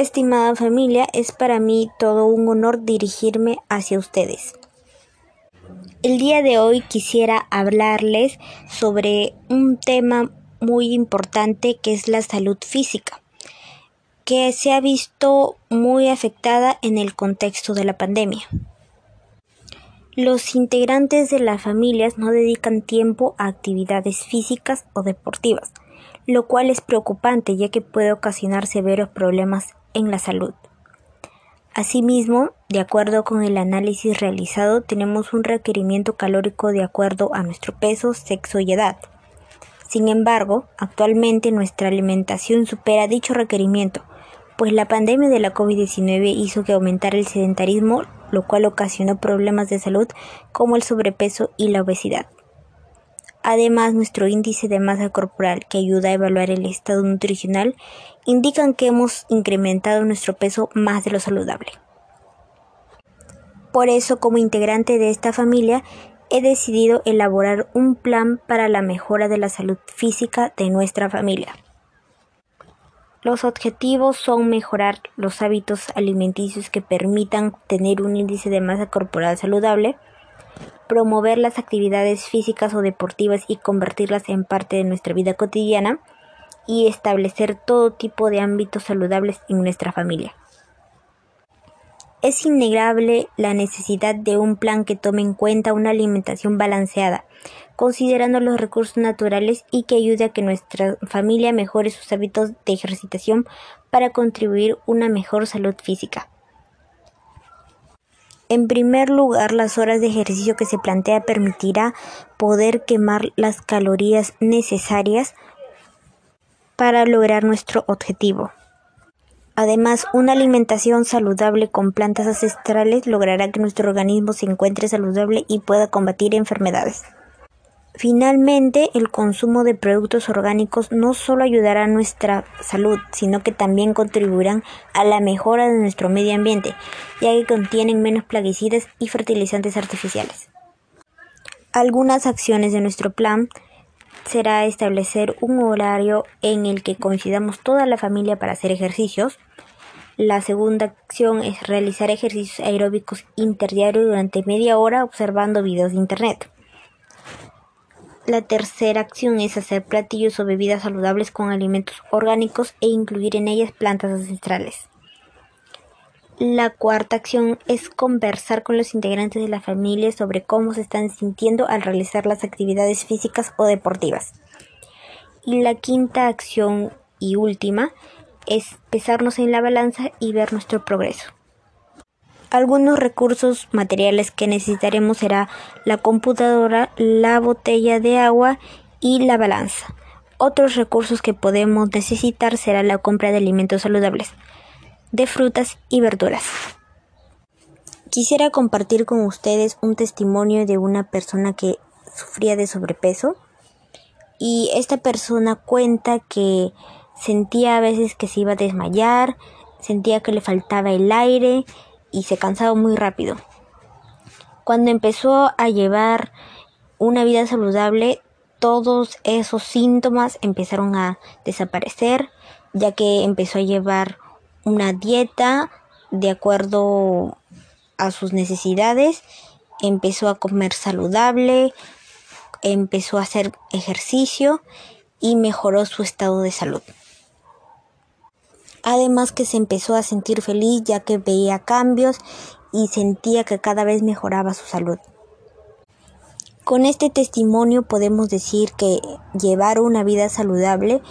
Estimada familia, es para mí todo un honor dirigirme hacia ustedes. El día de hoy quisiera hablarles sobre un tema muy importante que es la salud física, que se ha visto muy afectada en el contexto de la pandemia. Los integrantes de las familias no dedican tiempo a actividades físicas o deportivas, lo cual es preocupante ya que puede ocasionar severos problemas en la salud. Asimismo, de acuerdo con el análisis realizado, tenemos un requerimiento calórico de acuerdo a nuestro peso, sexo y edad. Sin embargo, actualmente nuestra alimentación supera dicho requerimiento, pues la pandemia de la COVID-19 hizo que aumentara el sedentarismo, lo cual ocasionó problemas de salud como el sobrepeso y la obesidad. Además, nuestro índice de masa corporal, que ayuda a evaluar el estado nutricional, indican que hemos incrementado nuestro peso más de lo saludable. Por eso, como integrante de esta familia, he decidido elaborar un plan para la mejora de la salud física de nuestra familia. Los objetivos son mejorar los hábitos alimenticios que permitan tener un índice de masa corporal saludable, promover las actividades físicas o deportivas y convertirlas en parte de nuestra vida cotidiana y establecer todo tipo de ámbitos saludables en nuestra familia. Es innegable la necesidad de un plan que tome en cuenta una alimentación balanceada, considerando los recursos naturales y que ayude a que nuestra familia mejore sus hábitos de ejercitación para contribuir una mejor salud física. En primer lugar, las horas de ejercicio que se plantea permitirá poder quemar las calorías necesarias para lograr nuestro objetivo. Además, una alimentación saludable con plantas ancestrales logrará que nuestro organismo se encuentre saludable y pueda combatir enfermedades. Finalmente, el consumo de productos orgánicos no solo ayudará a nuestra salud, sino que también contribuirán a la mejora de nuestro medio ambiente, ya que contienen menos plaguicidas y fertilizantes artificiales. Algunas acciones de nuestro plan será establecer un horario en el que coincidamos toda la familia para hacer ejercicios. La segunda acción es realizar ejercicios aeróbicos interdiarios durante media hora observando videos de internet. La tercera acción es hacer platillos o bebidas saludables con alimentos orgánicos e incluir en ellas plantas ancestrales. La cuarta acción es conversar con los integrantes de la familia sobre cómo se están sintiendo al realizar las actividades físicas o deportivas. Y la quinta acción y última es pesarnos en la balanza y ver nuestro progreso. Algunos recursos materiales que necesitaremos será la computadora, la botella de agua y la balanza. Otros recursos que podemos necesitar será la compra de alimentos saludables, de frutas y verduras. Quisiera compartir con ustedes un testimonio de una persona que sufría de sobrepeso y esta persona cuenta que sentía a veces que se iba a desmayar, sentía que le faltaba el aire y se cansaba muy rápido. Cuando empezó a llevar una vida saludable, todos esos síntomas empezaron a desaparecer, ya que empezó a llevar una dieta de acuerdo a sus necesidades, empezó a comer saludable, empezó a hacer ejercicio y mejoró su estado de salud. Además que se empezó a sentir feliz ya que veía cambios y sentía que cada vez mejoraba su salud. Con este testimonio podemos decir que llevar una vida saludable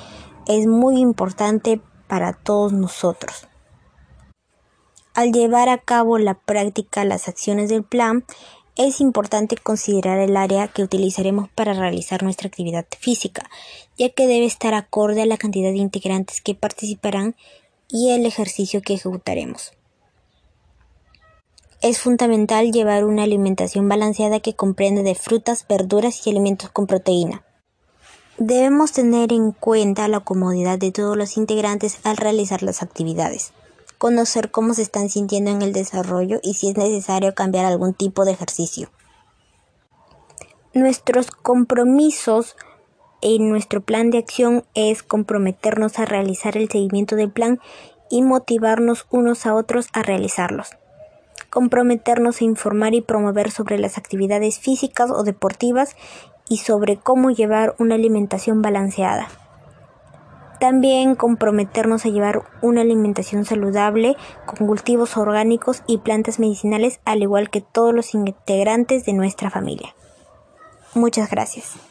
es muy importante para todos nosotros. Al llevar a cabo la práctica las acciones del plan, es importante considerar el área que utilizaremos para realizar nuestra actividad física, ya que debe estar acorde a la cantidad de integrantes que participarán y el ejercicio que ejecutaremos. Es fundamental llevar una alimentación balanceada que comprende de frutas, verduras y alimentos con proteína. Debemos tener en cuenta la comodidad de todos los integrantes al realizar las actividades conocer cómo se están sintiendo en el desarrollo y si es necesario cambiar algún tipo de ejercicio. Nuestros compromisos en nuestro plan de acción es comprometernos a realizar el seguimiento del plan y motivarnos unos a otros a realizarlos. Comprometernos a informar y promover sobre las actividades físicas o deportivas y sobre cómo llevar una alimentación balanceada. También comprometernos a llevar una alimentación saludable con cultivos orgánicos y plantas medicinales al igual que todos los integrantes de nuestra familia. Muchas gracias.